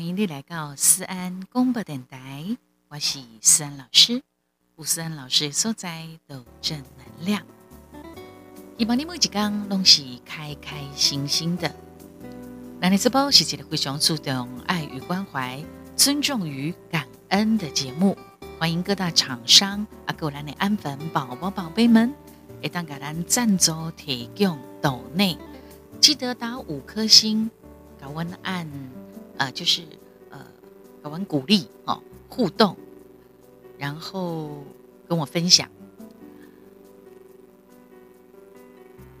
欢迎你来到思安广播电台，我是思安老师。吴思安老师所在都正能量，希望你每一天拢是开开心心的。那你这波是一个非常注重爱与关怀、尊重与感恩的节目，欢迎各大厂商啊，各位的安粉宝宝宝贝们，一旦给咱赞助提供斗内，记得打五颗星，高温按呃，就是呃，搞完鼓励哦，互动，然后跟我分享。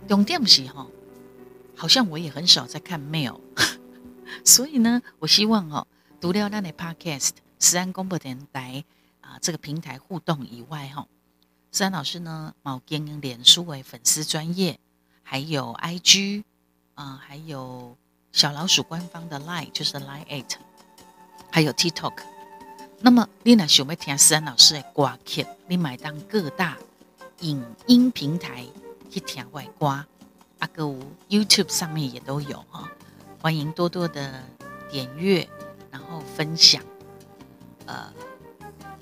重点是哈。好像我也很少在看 mail，所以呢，我希望哦，除了那的 podcast 思安公布电台啊这个平台互动以外，哈，思安老师呢，某经营脸书为粉丝专业，还有 IG 啊，还有小老鼠官方的 line 就是 line eight，还有 TikTok。那么你呢，想要听思安老师的歌曲，你买当各大影音平台去听外歌。阿哥屋 YouTube 上面也都有哈，欢迎多多的点阅，然后分享，呃，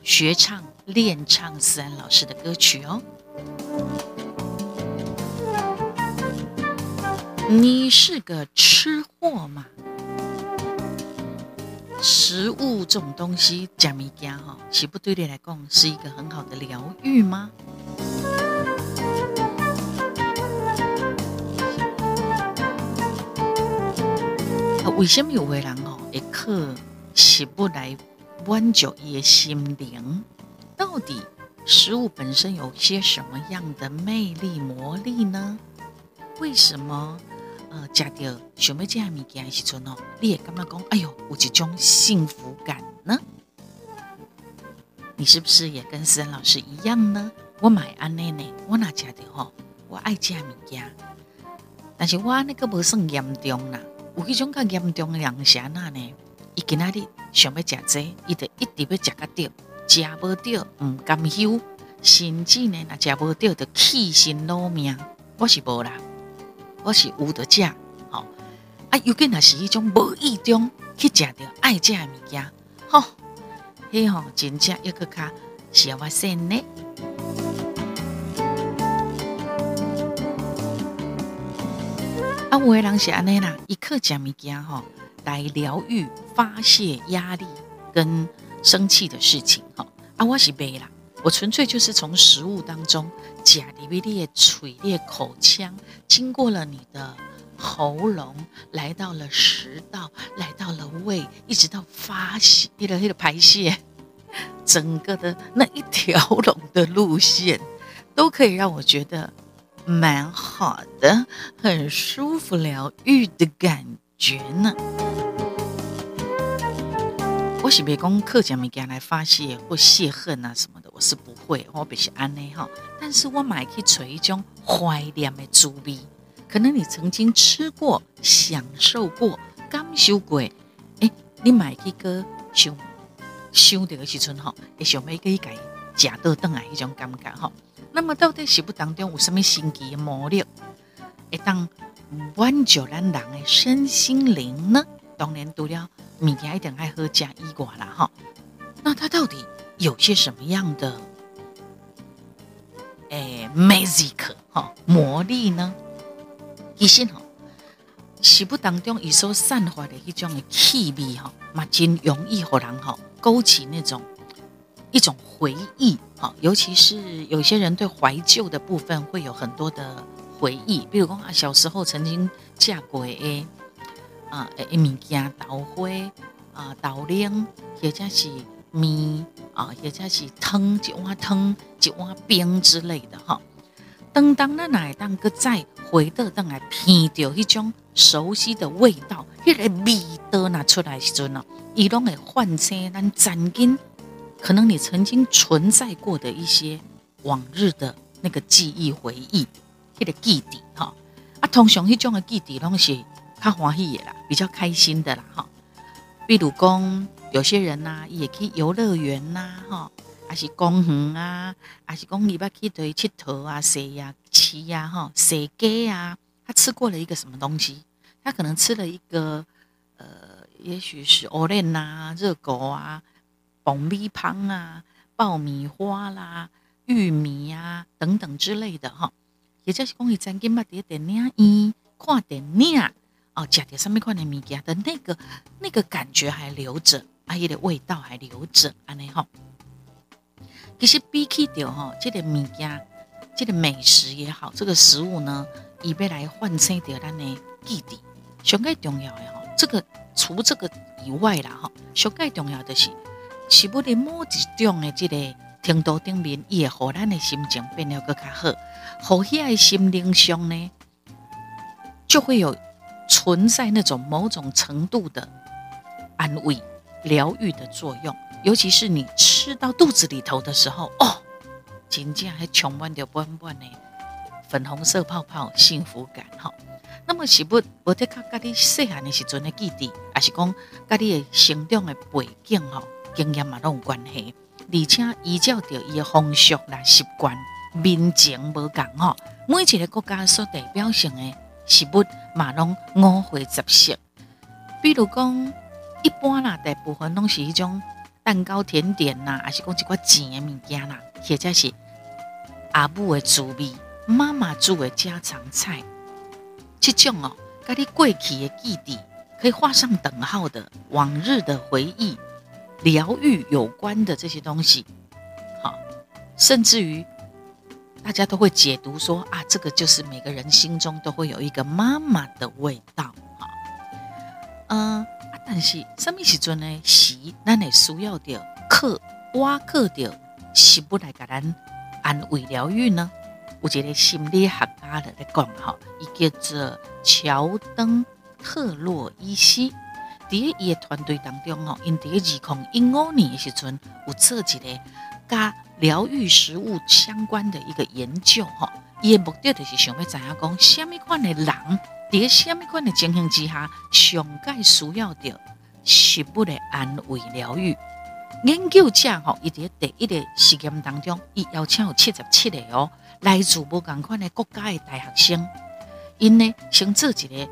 学唱练唱思安老师的歌曲哦。你是个吃货吗？食物这种东西，假米加哈，岂不对你来讲是一个很好的疗愈吗？为什么有的人哦，会靠食物来挽救伊的心灵？到底食物本身有些什么样的魅力魔力呢？为什么呃，食到想要这样物件的时阵哦，你也感觉讲，哎呦，有一种幸福感呢？你是不是也跟思恩老师一样呢？我买安内呢，我哪食到吼，我爱食物件，但是我那个不算严重啦。有迄种较严重的人啥那呢？伊今仔日想要食这，伊就一直要食个到，食无到唔甘休，甚至呢，若食无掉就气心老命。我是无啦，我是有得食，吼啊！尤其若是迄种无意中去食着爱食的物件，吼，迄吼真正一个较小心呢。啊，有的人是安尼啦，一去食物件吼来疗愈、发泄压力跟生气的事情吼。啊，我是袂啦，我纯粹就是从食物当中，食入你的嘴、裂口腔，经过了你的喉咙，来到了食道，来到了胃，一直到发泄、你的、你的排泄，整个的那一条龙的路线，都可以让我觉得。蛮好的，很舒服、疗愈的感觉呢。我是别讲客家物件来发泄或泄恨啊什么的，我是不会，我必须安内哈。但是我买去吹一种怀念的滋味，可能你曾经吃过、享受过、感受过，哎，你买去个想想的时阵哈，会想要去改食到顿来一种感觉哈。那么到底食物当中有什么神奇的魔力，会当挽救咱人的身心灵呢？当然除了物件一定爱喝加伊瓜啦哈。那它到底有些什么样的诶 magic 哈魔力呢？其实哈，食物当中伊所散发的一种的气味哈，嘛真容易互人哈勾起那种。一种回忆，好，尤其是有些人对怀旧的部分会有很多的回忆，比如讲啊，小时候曾经嫁过诶，啊，诶物件豆花啊，豆奶，或者是面啊，或者是汤一碗汤一碗冰之类的哈。当当那奶当个再回到当来闻到一种熟悉的味道，迄个味道拿出来时阵呢，伊拢会唤醒咱曾经。可能你曾经存在过的一些往日的那个记忆回忆，那个记忆哈啊，通常迄种的记忆拢是较欢喜的啦，比较开心的啦哈。比如讲，有些人呐，也去游乐园呐哈，还是公园啊，还是讲你捌去对佚佗啊、洗呀、吃呀哈、洗鸡啊，他吃过了一个什么东西？他可能吃了一个呃，也许是欧莲呐、热狗啊、爆米汤啊、爆米花啦、玉米啊等等之类的哈。也就是讲，伊曾经捌伫电影院看电影哦，食着什么款的物件的那个那个感觉还留着，啊，伊的味道还留着，安尼吼。其实比起着吼，即个物件，即个美食也好，这个食物呢，伊要来唤醒着咱的记忆。上个重要的吼，这个除这个以外啦哈，上个重要的是，是不的某一种的这个程度顶面，伊会互咱的心情变得更较好。好，遐心灵上呢，就会有存在那种某种程度的安慰、疗愈的作用。尤其是你吃到肚子里头的时候，哦，紧接还充满着满满的粉红色泡泡，幸福感哈。那么是不，我得靠家你细汉的时阵的记忆，还是讲家你的成长的背景哈，经验嘛都有关系，而且依照着伊的风俗啦、习惯。民情无共吼，每一个国家所代表性的食物嘛拢五花十色。比如讲，一般啦，大部分拢是迄种蛋糕、甜点呐，还是讲一寡甜的物件啦，或者是阿母的滋味、妈妈煮的家常菜，这种哦，跟你过去的记忆可以画上等号的往日的回忆、疗愈有关的这些东西，好，甚至于。大家都会解读说啊，这个就是每个人心中都会有一个妈妈的味道哈。嗯，但是什么时阵呢？是咱会需要的课挖课的食物来给咱安慰疗愈呢？有一个心理学家的在讲哈，伊叫做乔登特洛伊西，在伊的团队当中哦，因伫二零一五年的时阵有做一个加。疗愈食物相关的一个研究，哈，伊的目的就是想要知影讲，什么款的人，伫什么款的情形之下，上介需要的食物的安慰疗愈。研究者吼，伊伫第一个实验当中，伊邀请有七十七个哦，来自不同款的国家的大学生，因呢先做一个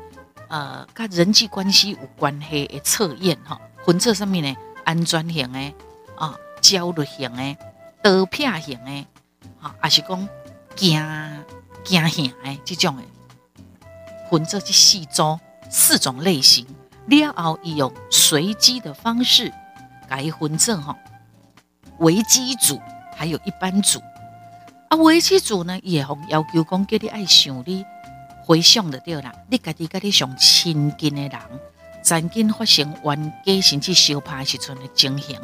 呃，甲人际关系有关系的测验，哈，分做什么呢？安全型的啊，焦虑型的。刀片型的，啊，还是讲惊惊型的这种的，分做这四种四种类型。了后，伊用随机的方式改分做哈，危机组还有一般组。啊，危机组呢，也会要求讲叫你爱想你回想的对啦，你家己家己上亲近的人，曾经发生冤家甚至相拍时阵的情形。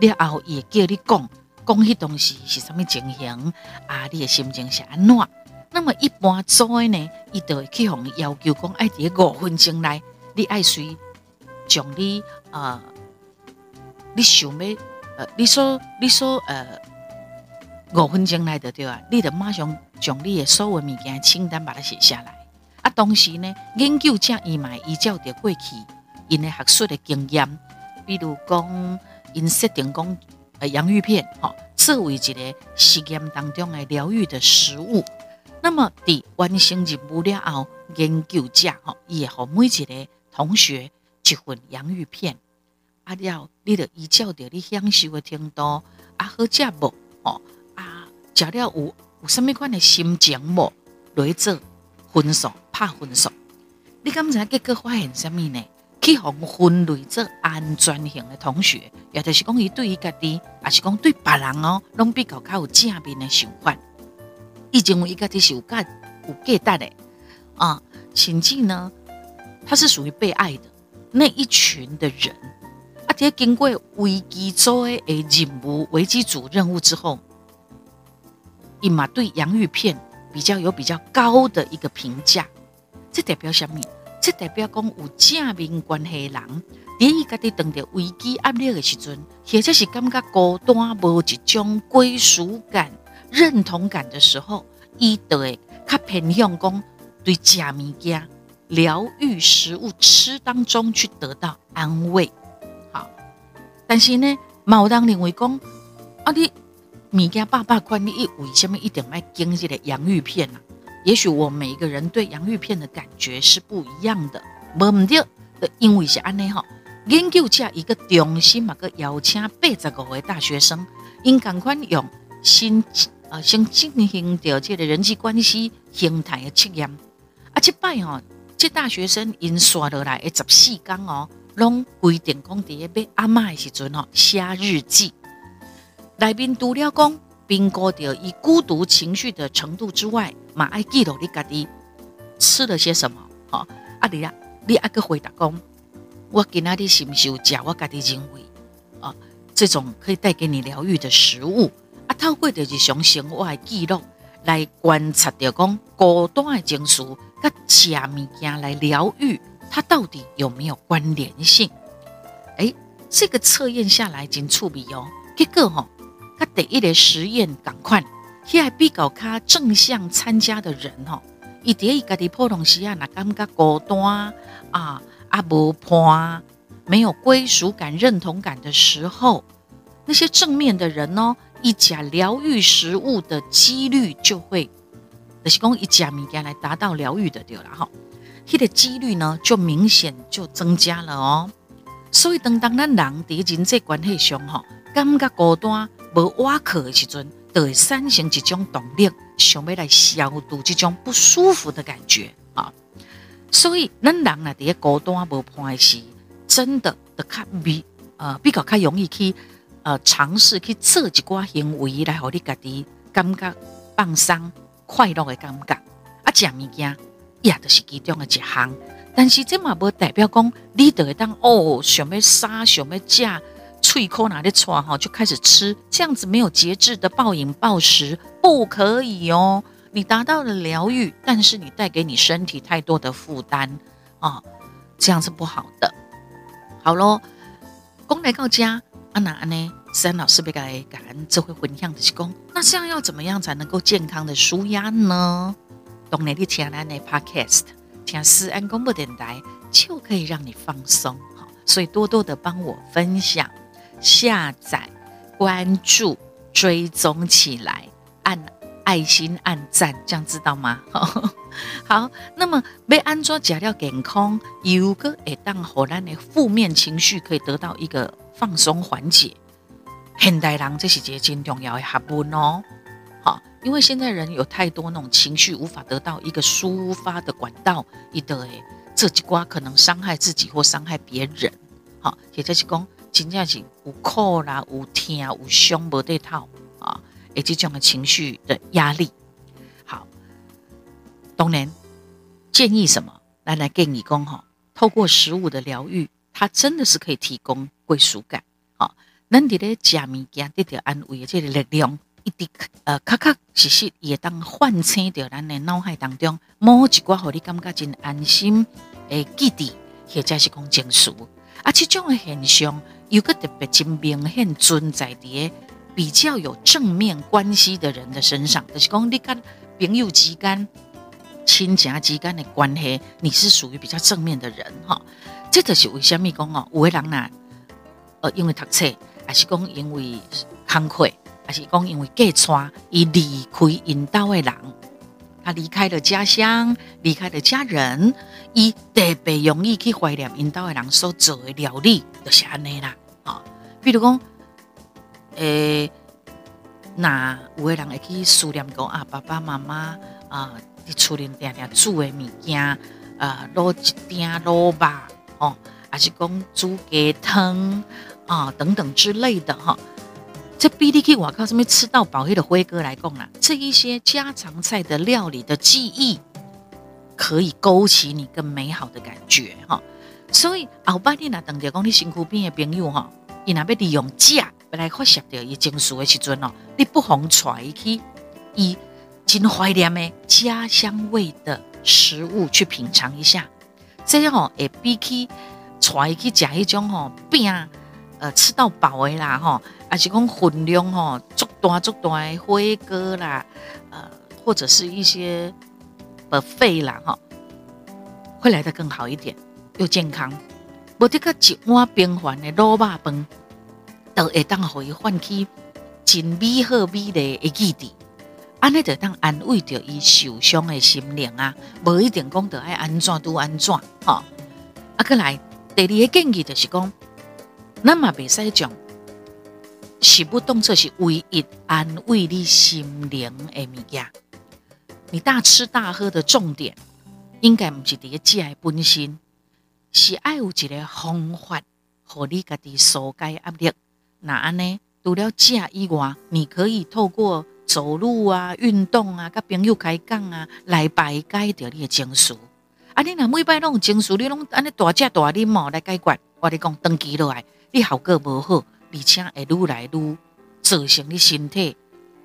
了后，也叫你讲。讲迄东西是什么情形啊？你的心情是安怎？那么一般做的呢，伊就会去向要求讲，爱伫五分钟内，你爱随将你呃，你想要呃，你说你说呃，五分钟内的对啊，你得马上将你的所有物件清单把它写下来。啊，同时呢，研究者伊嘛依照着过去因的学术的经验，比如讲因设定讲。呃，洋芋片，哈，作为一个实验当中的疗愈的食物。那么，伫完成任务了后，研究者，哈，也和每一个同学一份洋芋片。啊，了，你得依照着你享受的程度，啊，好食无？吼，啊，食了有有什么款的心情无？来做分数，拍分数。你刚才结果发现什么呢？去互分类做安全型的同学，也就是讲伊对伊家己，也是讲对别人哦，拢比较较有正面的想法。伊认为伊家己是有价有价值的啊，甚至呢，他是属于被爱的那一群的人。啊，在经过危机组的任务、危机组任务之后，伊嘛对洋芋片比较有比较高的一个评价。这代表什么？这代表讲有正面关系的人，伫伊家己遇到危机压力的时阵，或者是感觉孤单、无一种归属感、认同感的时候，伊就会较偏向讲对食物件、疗愈食物吃当中去得到安慰。好，但是呢，有人认为讲啊，你物件百百款，你为什么一定要经济的洋芋片啊？也许我每一个人对洋芋片的感觉是不一样的，无唔对，因为是安尼吼，研究者一个中心嘛，个邀请八十五位大学生，因赶快用新啊先进行着这个人际关系形态的测验。啊，这摆吼，这大学生因刷落来的十四天哦，拢规定讲伫个要阿嬷的时阵吼写日记。内面除了讲评估着以孤独情绪的程度之外，嘛爱记录你家己吃了些什么。吼，啊你啊，你爱个回答讲，我今仔日是毋是有食我家己认为啊，这种可以带给你疗愈的食物。透过着日常生活的记录来观察着讲孤单的情绪，甲食物件来疗愈，它到底有没有关联性？哎，这个测验下来真趣味哦。结果吼。甲第一个实验共款，迄个比较较正向参加的人吼，伊伫伊家己普通时啊，若感觉孤单啊啊无伴，没有归属感、认同感的时候，那些正面的人哦，一甲疗愈食物的几率就会，就是讲一甲物件来达到疗愈的对啦吼，迄个几率呢就明显就增加了哦。所以当当咱人伫人际关系上吼，感觉孤单。无瓦克的时阵，就会产生一种动力，想要来消除这种不舒服的感觉啊。所以，咱人啊，伫个孤单无伴的时，真的得较比呃比较较容易去呃尝试去做一寡行为来，互你家己感觉放松、快乐的感觉。啊，食物件也都是其中的一项，但是这嘛无代表讲你就会当哦，想要杀，想要食。脆口哪里错哈，就开始吃，这样子没有节制的暴饮暴食不可以哦。你达到了疗愈，但是你带给你身体太多的负担啊，这样是不好的。好喽，公来告家阿南呢，三老师被改感恩智慧分享的是公，那这样要怎么样才能够健康的舒压呢？懂你的听安的 Podcast，听思安公布电台就可以让你放松好，所以多多的帮我分享。下载、关注、追踪起来，爱心、按赞，这样知道吗？好，那么被安装假料健康，有个会当荷兰的负面情绪可以得到一个放松缓解。现代人这是件真重要的学问哦。好，因为现在人有太多那种情绪无法得到一个抒发的管道，一得诶，这几瓜可能伤害自己或伤害别人。好，也就是讲。真正是有苦啦，有痛，有伤，无对套！以及这种的情绪的压力。好，当然建议什么？来来建议讲哈，透过食物的疗愈，它真的是可以提供归属感。好，咱伫咧食物件得到安慰的这个力量，一滴呃，确确实实也当唤醒着咱的脑海当中某一寡，互你感觉真安心诶记忆，或者是讲情绪。啊，这种的现象。又个特别真明显存在伫比较有正面关系的人的身上，就是讲你跟朋友之间、亲家之间的关系，你是属于比较正面的人哈。这就是为什么讲哦，有的人呐，呃，因为读册，还是讲因为工课，还是讲因为嫁娶，伊离开引导的人。他离开了家乡，离开了家人，伊特别容易去怀念引导的人所做的料理，就是安尼啦。啊，比如讲，诶，那有的人会去思念讲啊，爸爸妈妈啊，伫厝里定定煮的物件，啊，卤一鼎卤肉，哦，还是讲煮鸡汤啊等等之类的哈。这 B D K，我靠上面吃到饱黑的辉哥来讲啊，这一些家常菜的料理的记忆，可以勾起你更美好的感觉哈。所以后半日啊，等着讲你身躯边的朋友哈，伊那要利用价来发泄掉伊情绪的时阵哦，你不妨揣去以真怀念的家乡味的食物去品尝一下，这样哦会比起揣去食一种吼饼呃吃到饱的啦吼。还是讲分量吼，足大足大的火锅啦，呃，或者是一些的费啦哈，会来的更好一点，又健康。无得个一碗平凡的卤肉饭，都会当可以唤起真美好美丽的记忆，安尼就当安慰着伊受伤的心灵啊。无一定讲得爱安怎都安怎哈。啊，过来第二个建议就是讲，咱嘛袂使讲，食物动作是唯一安慰你心灵的物件。你大吃大喝的重点，应该毋是伫个食的本身，是爱有一个方法，互你家己疏解压力。那安尼除了食以外，你可以透过走路啊、运动啊、甲朋友开讲啊，来排解掉你的情绪。啊，你若每摆拢有情绪，你拢安尼大只大啉哦来解决，我你讲长期落来，你效果无好，而且会愈来愈造成你身体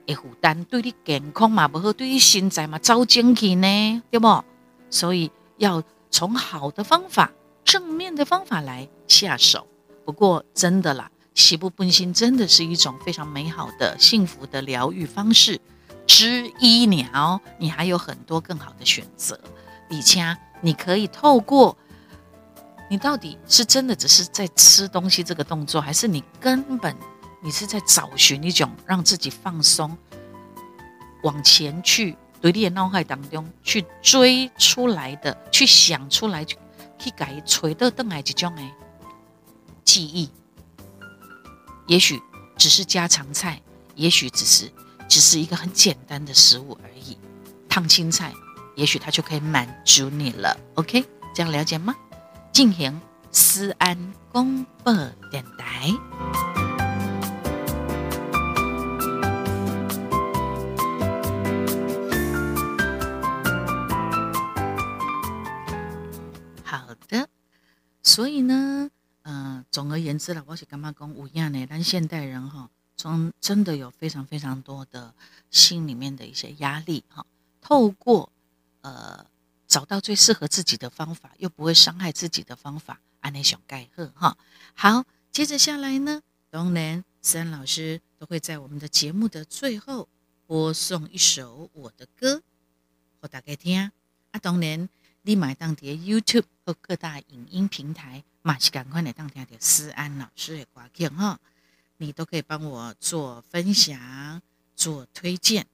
的负担，对你健康嘛无好，对你身材嘛走精气呢，对不？所以要从好的方法、正面的方法来下手。不过真的啦。喜不本心真的是一种非常美好的、幸福的疗愈方式之一。鸟，你还有很多更好的选择。李佳，你可以透过你到底是真的只是在吃东西这个动作，还是你根本你是在找寻一种让自己放松、往前去对你的脑海当中去追出来的、去想出来、去改锤的邓来这种诶记忆。也许只是家常菜，也许只是只是一个很简单的食物而已，烫青菜，也许它就可以满足你了。OK，这样了解吗？进行思安公播电台。好的，所以呢。嗯，总而言之了，我是干嘛讲无样呢？但现代人哈，从真的有非常非常多的心里面的一些压力哈，透过呃找到最适合自己的方法，又不会伤害自己的方法，安内想盖贺哈。好，接着下来呢，当然思安老师都会在我们的节目的最后播送一首我的歌，给大家听啊。当然，你买当碟 YouTube 和各大影音平台。马是赶快来当听的思安老师的歌曲哈，你都可以帮我做分享、做推荐。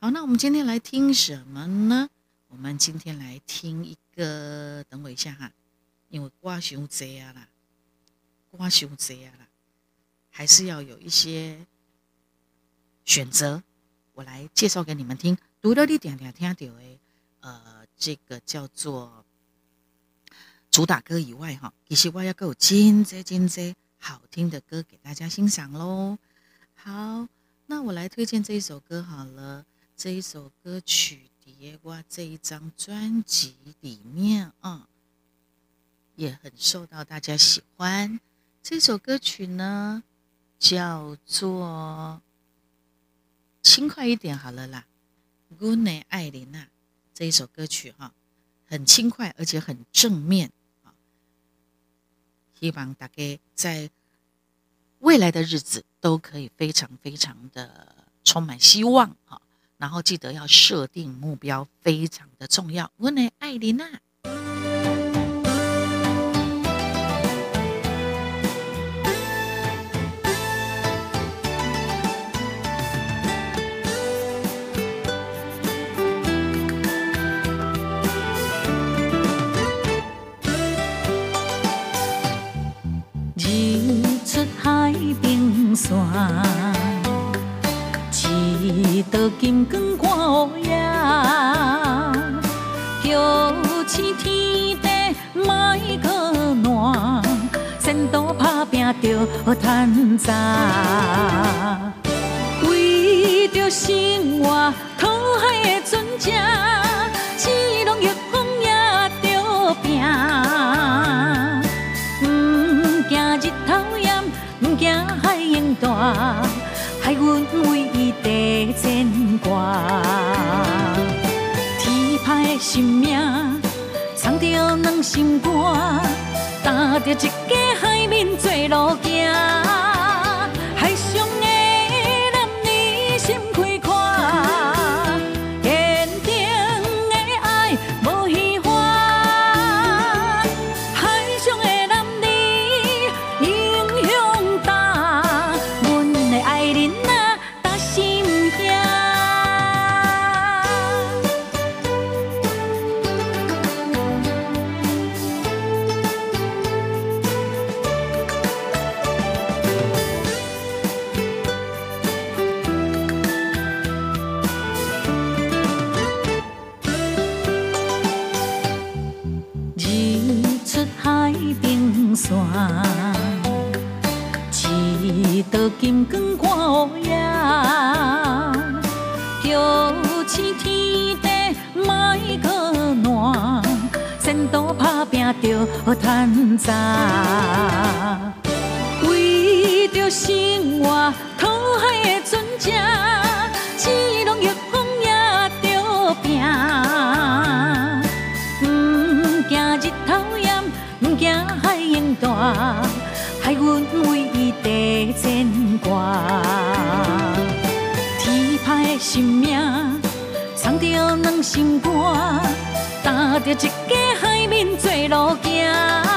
好，那我们今天来听什么呢？我们今天来听一个，等我一下哈，因为歌伤多啊啦，歌伤多啊啦，还是要有一些选择。我来介绍给你们听。除了你点点听到的，呃，这个叫做。主打歌以外，哈，其实我要够真真真真好听的歌给大家欣赏喽。好，那我来推荐这一首歌好了。这一首歌曲的我这一张专辑里面啊，也很受到大家喜欢。这首歌曲呢，叫做轻快一点好了啦。，Goodnight，艾琳娜这一首歌曲哈，很轻快而且很正面。希望大家在未来的日子都可以非常非常的充满希望哈，然后记得要设定目标，非常的重要。我呢艾琳娜。线，一道金光挂乌夜，叫醒天地莫可暖，前途打拼着趁早，为着生活讨海的船只，只拢逆害阮为伊地牵挂。天派的生命，藏着两心肝，担着一家海面做路行。着趁早，为着生活讨海的船只，只拢逆风也着拼。唔惊日头炎，唔惊海涌大，海阮为伊地牵挂。天歹的生命，藏着两心肝。踏着一做路行。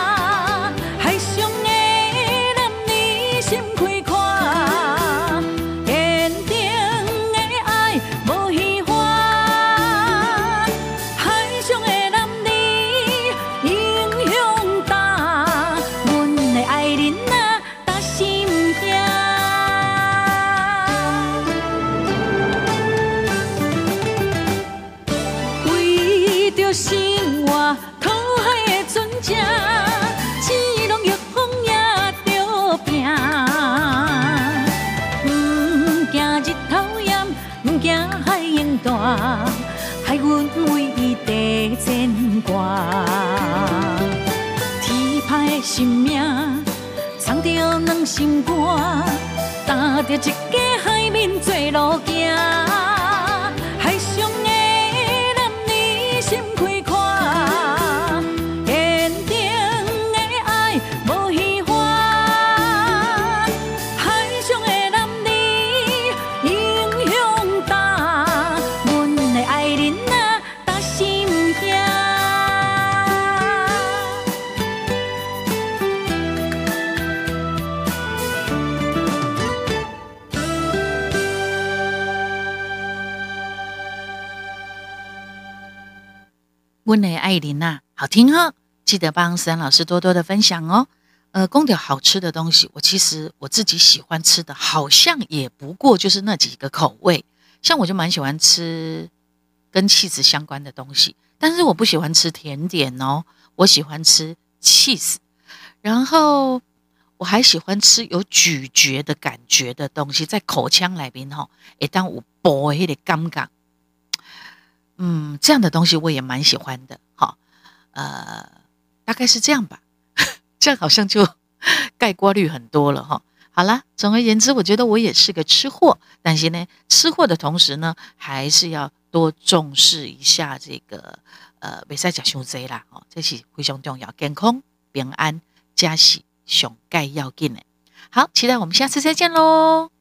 温的艾琳呐，好听哈！记得帮思安老师多多的分享哦。呃，公调好吃的东西，我其实我自己喜欢吃的，好像也不过就是那几个口味。像我就蛮喜欢吃跟气质相关的东西，但是我不喜欢吃甜点哦。我喜欢吃 cheese，然后我还喜欢吃有咀嚼的感觉的东西，在口腔里边哈，一旦我薄一点尴尬。嗯，这样的东西我也蛮喜欢的，哈，呃，大概是这样吧，这样好像就盖锅率很多了，哈。好了，总而言之，我觉得我也是个吃货，但是呢，吃货的同时呢，还是要多重视一下这个，呃，别再讲伤济啦，哦，这是非常重要，健康平安，家喜熊盖要紧的。好，期待我们下次再见喽。